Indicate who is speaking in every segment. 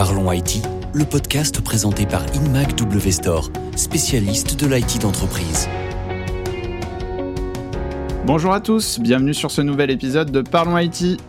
Speaker 1: Parlons IT, le podcast présenté par InMac W spécialiste de l'IT d'entreprise.
Speaker 2: Bonjour à tous, bienvenue sur ce nouvel épisode de Parlons IT.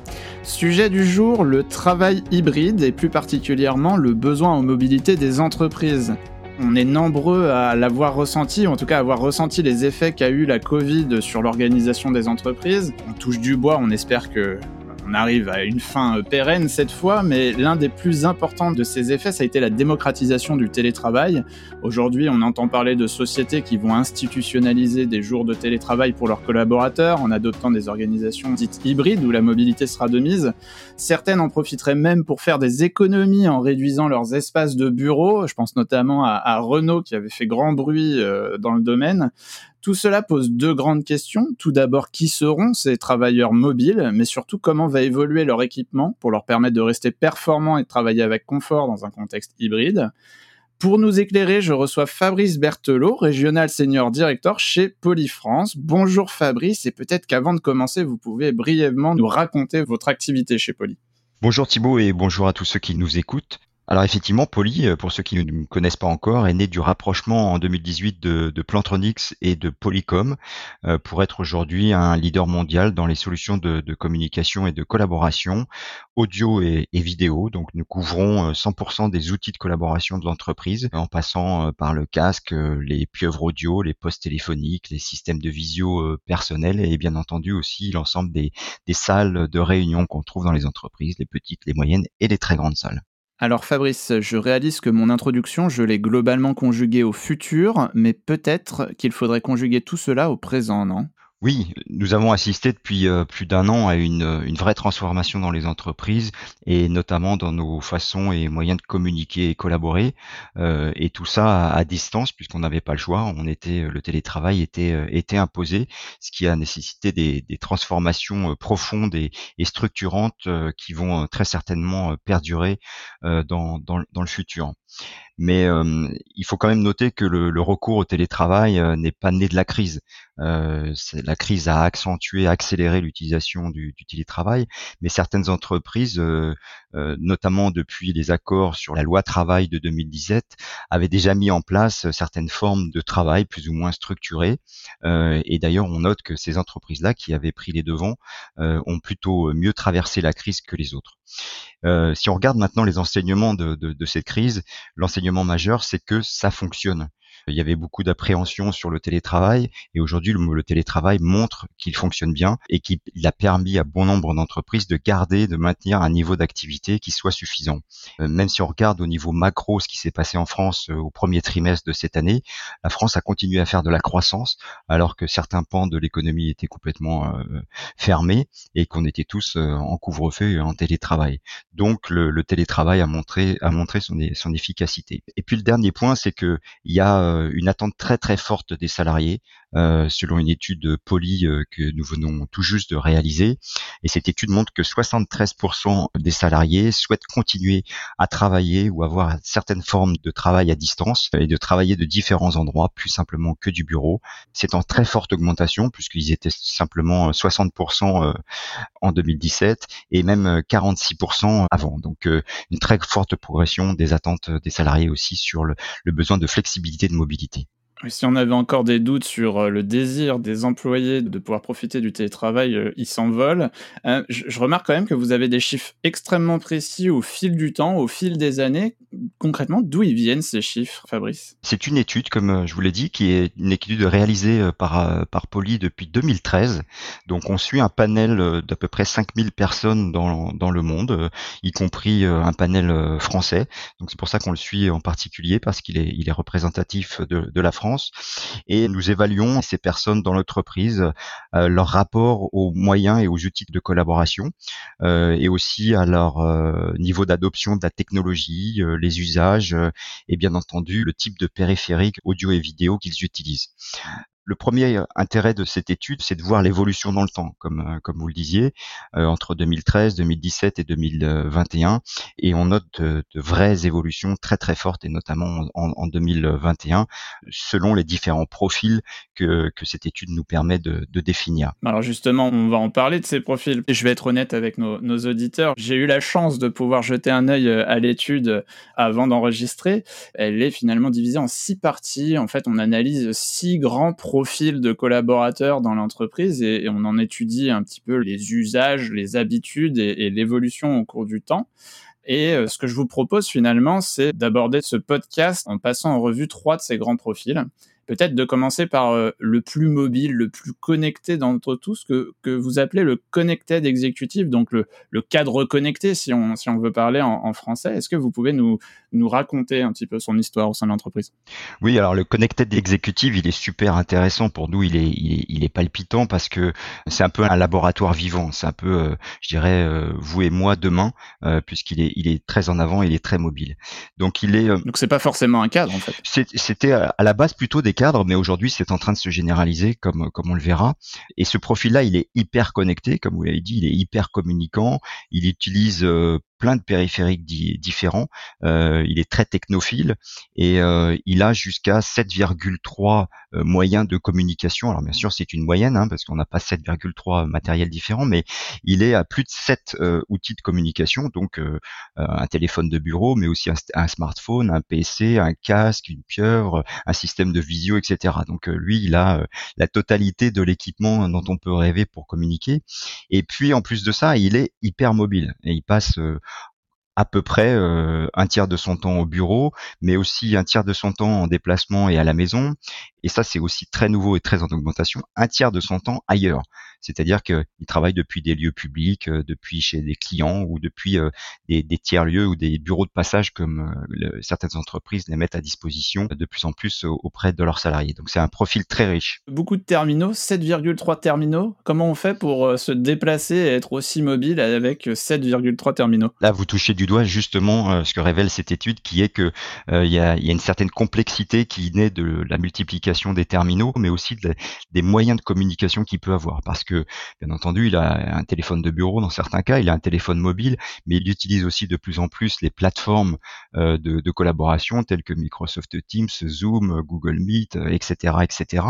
Speaker 2: Sujet du jour, le travail hybride et plus particulièrement le besoin en mobilité des entreprises. On est nombreux à l'avoir ressenti, en tout cas à avoir ressenti les effets qu'a eu la Covid sur l'organisation des entreprises. On touche du bois, on espère que on arrive à une fin euh, pérenne cette fois, mais l'un des plus importants de ces effets, ça a été la démocratisation du télétravail. Aujourd'hui, on entend parler de sociétés qui vont institutionnaliser des jours de télétravail pour leurs collaborateurs en adoptant des organisations dites hybrides où la mobilité sera de mise. Certaines en profiteraient même pour faire des économies en réduisant leurs espaces de bureau. Je pense notamment à, Renault qui avait fait grand bruit euh, dans le domaine. Tout cela pose deux grandes questions. Tout d'abord, qui seront ces travailleurs mobiles, mais surtout comment va évoluer leur équipement pour leur permettre de rester performants et de travailler avec confort dans un contexte hybride? Pour nous éclairer, je reçois Fabrice Berthelot, régional senior director chez Polyfrance. Bonjour Fabrice, et peut-être qu'avant de commencer, vous pouvez brièvement nous raconter votre activité chez Poly.
Speaker 3: Bonjour Thibault et bonjour à tous ceux qui nous écoutent. Alors effectivement, Poly, euh, pour ceux qui ne me connaissent pas encore, est né du rapprochement en 2018 de, de Plantronics et de Polycom euh, pour être aujourd'hui un leader mondial dans les solutions de, communication et de collaboration audio et, vidéo. Donc nous couvrons 100% euh, des outils de collaboration de l'entreprise en passant par le casque, les pieuvres audio, les postes téléphoniques, les systèmes de visio personnels et bien entendu aussi l'ensemble des, des salles de réunion qu'on trouve dans les entreprises, les petites, les moyennes et les très grandes salles.
Speaker 2: Alors Fabrice, je réalise que mon introduction, je l'ai globalement conjuguée au futur, mais peut-être qu'il faudrait conjuguer tout cela au présent, non?
Speaker 3: Oui, nous avons assisté depuis euh, plus d'un an à une, une, vraie transformation dans les entreprises et notamment dans nos façons et moyens de communiquer et collaborer. Euh, et tout ça à, distance puisqu'on n'avait pas le choix. On était, le télétravail était, euh, imposé, ce qui a nécessité des, transformations profondes et, structurantes qui vont très certainement perdurer dans le futur. Mais euh, il faut quand même noter que le, le recours au télétravail euh, n'est pas né de la crise. Euh, la crise a accentué, accéléré l'utilisation du, du, télétravail, mais certaines entreprises, notamment depuis les accords sur la loi travail de 2017, avaient déjà mis en place certaines formes de travail plus ou moins structurées. et d'ailleurs, on note que ces entreprises-là, qui avaient pris les devants, ont plutôt mieux traversé la crise que les autres. Euh, si on regarde maintenant les enseignements de, de, de cette crise, l'enseignement majeur, c'est que ça fonctionne. Il y avait beaucoup d'appréhension sur le télétravail et aujourd'hui le, télétravail montre qu'il fonctionne bien et qu'il a permis à bon nombre d'entreprises de garder, de maintenir un niveau d'activité qui soit suffisant. Euh, même si on regarde au niveau macro ce qui s'est passé en France euh, au premier trimestre de cette année, la France a continué à faire de la croissance alors que certains pans de l'économie étaient complètement euh, fermés et qu'on était tous en couvre-feu et en télétravail. Donc le, télétravail a montré a montré son, son efficacité. Et puis le dernier point, c'est que il y a une attente très très forte des salariés, euh, selon une étude Poly euh, que nous venons tout juste de réaliser. Et cette étude montre que 73% des salariés souhaitent continuer à travailler ou avoir certaines formes de travail à distance et de travailler de différents endroits, plus simplement que du bureau. C'est en très forte augmentation puisqu'ils étaient simplement 60% en 2017 et même 46% avant. Donc une très forte progression des attentes des salariés aussi sur le besoin de flexibilité de mobilité.
Speaker 2: Si on avait encore des doutes sur euh, le désir des employés de pouvoir profiter du télétravail, euh, ils s'envolent. Euh, je, remarque quand même que vous avez des chiffres extrêmement précis au fil du temps, au fil des années. Concrètement, d'où ils viennent ces chiffres, Fabrice?
Speaker 3: C'est une étude, comme je vous l'ai dit, qui est une étude réalisée par, par Poly depuis 2013. Donc on suit un panel d'à peu près 5000 personnes dans, dans le monde, y compris un panel français. Donc c'est pour ça qu'on le suit en particulier, parce qu'il est, il est représentatif de, de la France et nous évaluons ces personnes dans l'entreprise, euh, leur rapport aux moyens et aux outils de collaboration euh, et aussi à leur euh, niveau d'adoption de la technologie, les usages et bien entendu le type de périphérique audio et vidéo qu'ils utilisent Le premier intérêt de cette étude, c'est de voir l'évolution dans le temps, comme, comme vous le disiez, entre 2013, 2017 et 2021. Et on note de, vraies évolutions très très fortes, et notamment en, en 2021, selon les différents profils que, cette étude nous permet de, définir.
Speaker 2: Alors justement, on va en parler de ces profils. Je vais être honnête avec nos, nos auditeurs. J'ai eu la chance de pouvoir jeter un œil à l'étude avant d'enregistrer. Elle est finalement divisée en six parties. En fait, on analyse six grands profils de collaborateurs dans l'entreprise et, on en étudie un petit peu les usages, les habitudes et, l'évolution au cours du temps. Et euh, ce que je vous propose finalement, c'est d'aborder ce podcast en passant en revue trois de ces grands profils peut-être de commencer par euh, le plus mobile, le plus connecté d'entre tous, que, que vous appelez le connected executive, donc le, cadre connecté, si on, si on veut parler en français. Est-ce que vous pouvez nous, nous raconter un petit peu son histoire au sein de l'entreprise
Speaker 3: Oui, alors le connected executive, il est super intéressant pour nous, il est, il est, il est palpitant parce que c'est un peu un laboratoire vivant, c'est un peu, euh, je dirais, euh, vous et moi demain, puisqu'il est, il est très en avant, il est très mobile.
Speaker 2: Donc il est. donc c'est pas forcément un cadre en fait.
Speaker 3: C'était à la base plutôt des mais aujourd'hui c'est en train de se généraliser comme comme on le verra. Et ce profil-là, il est hyper connecté, comme vous l'avez dit, il est hyper communicant. Il utilise euh, plein de périphériques différents. Euh, il est très technophile et euh, il a jusqu'à 7,3 euh, moyens de communication. Alors bien sûr, c'est une moyenne hein, parce qu'on n'a pas 7,3 matériels différents, mais il est à plus de 7 outils de communication, donc un téléphone de bureau, mais aussi un, smartphone, un PC, un casque, une pieuvre, un système de visio, etc. Donc lui, il a la totalité de l'équipement dont on peut rêver pour communiquer. Et puis en plus de ça, il est hyper mobile et il passe à peu près euh, un tiers de son temps au bureau, mais aussi un tiers de son temps en déplacement et à la maison. Et ça, c'est aussi très nouveau et très en augmentation. Un tiers de son temps ailleurs. C'est-à-dire qu'il travaille depuis des lieux publics, euh, depuis chez des clients ou depuis euh, des, tiers-lieux ou des bureaux de passage comme certaines entreprises les mettent à disposition de plus en plus auprès de leurs salariés. Donc c'est un profil très riche.
Speaker 2: Beaucoup de terminaux, 7,3 terminaux. Comment on fait pour se déplacer et être aussi mobile avec 7,3 terminaux?
Speaker 3: Là, vous touchez du doigt justement euh, ce que révèle cette étude, qui est que euh, il y, a, une certaine complexité qui naît de la multiplication des terminaux, mais aussi des moyens de communication qu'il peut avoir. Parce que, bien entendu, il a un téléphone de bureau dans certains cas, il a un téléphone mobile, mais il utilise aussi de plus en plus les plateformes euh, de, collaboration telles que Microsoft Teams, Zoom, Google Meet, etc., etc.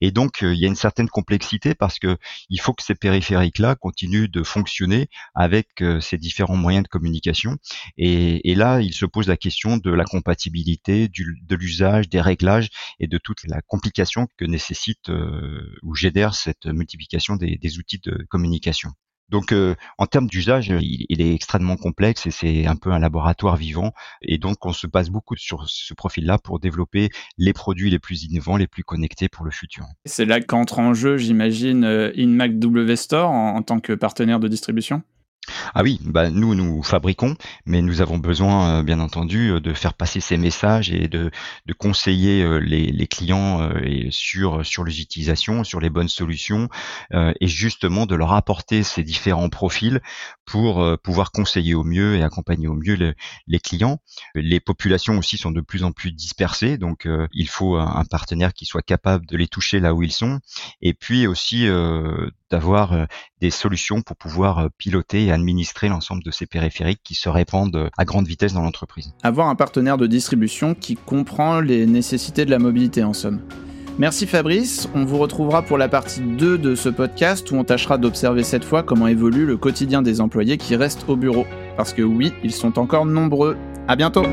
Speaker 3: Et donc, il y a une certaine complexité parce que il faut que ces périphériques-là continuent de fonctionner avec ces différents moyens de communication et, là, il se pose la question de la compatibilité, de l'usage, des réglages et de toute la complication que nécessite euh, ou génère cette multiplication des, outils de communication. Donc, euh, en termes d'usage, il, est extrêmement complexe et c'est un peu un laboratoire vivant. Et donc, on se base beaucoup sur ce profil-là pour développer les produits les plus innovants, les plus connectés pour le futur.
Speaker 2: C'est là qu'entre en jeu, j'imagine, euh, InMac W Store en tant que partenaire de distribution?
Speaker 3: Ah oui, bah nous nous fabriquons, mais nous avons besoin euh, bien entendu euh, de faire passer ces messages et de, conseiller euh, les, les, clients sur sur les utilisations, sur les bonnes solutions et justement de leur apporter ces différents profils pour pouvoir conseiller au mieux et accompagner au mieux les clients. Les populations aussi sont de plus en plus dispersées, donc il faut un partenaire qui soit capable de les toucher là où ils sont et puis aussi d'avoir des solutions pour pouvoir piloter et administrer l'ensemble de ces périphériques qui se répandent à grande vitesse dans l'entreprise.
Speaker 2: Avoir un partenaire de distribution qui comprend les nécessités de la mobilité en somme. Merci Fabrice, on vous retrouvera pour la partie 2 de ce podcast où on tâchera d'observer cette fois comment évolue le quotidien des employés qui restent au bureau. Parce que oui, ils sont encore nombreux. À bientôt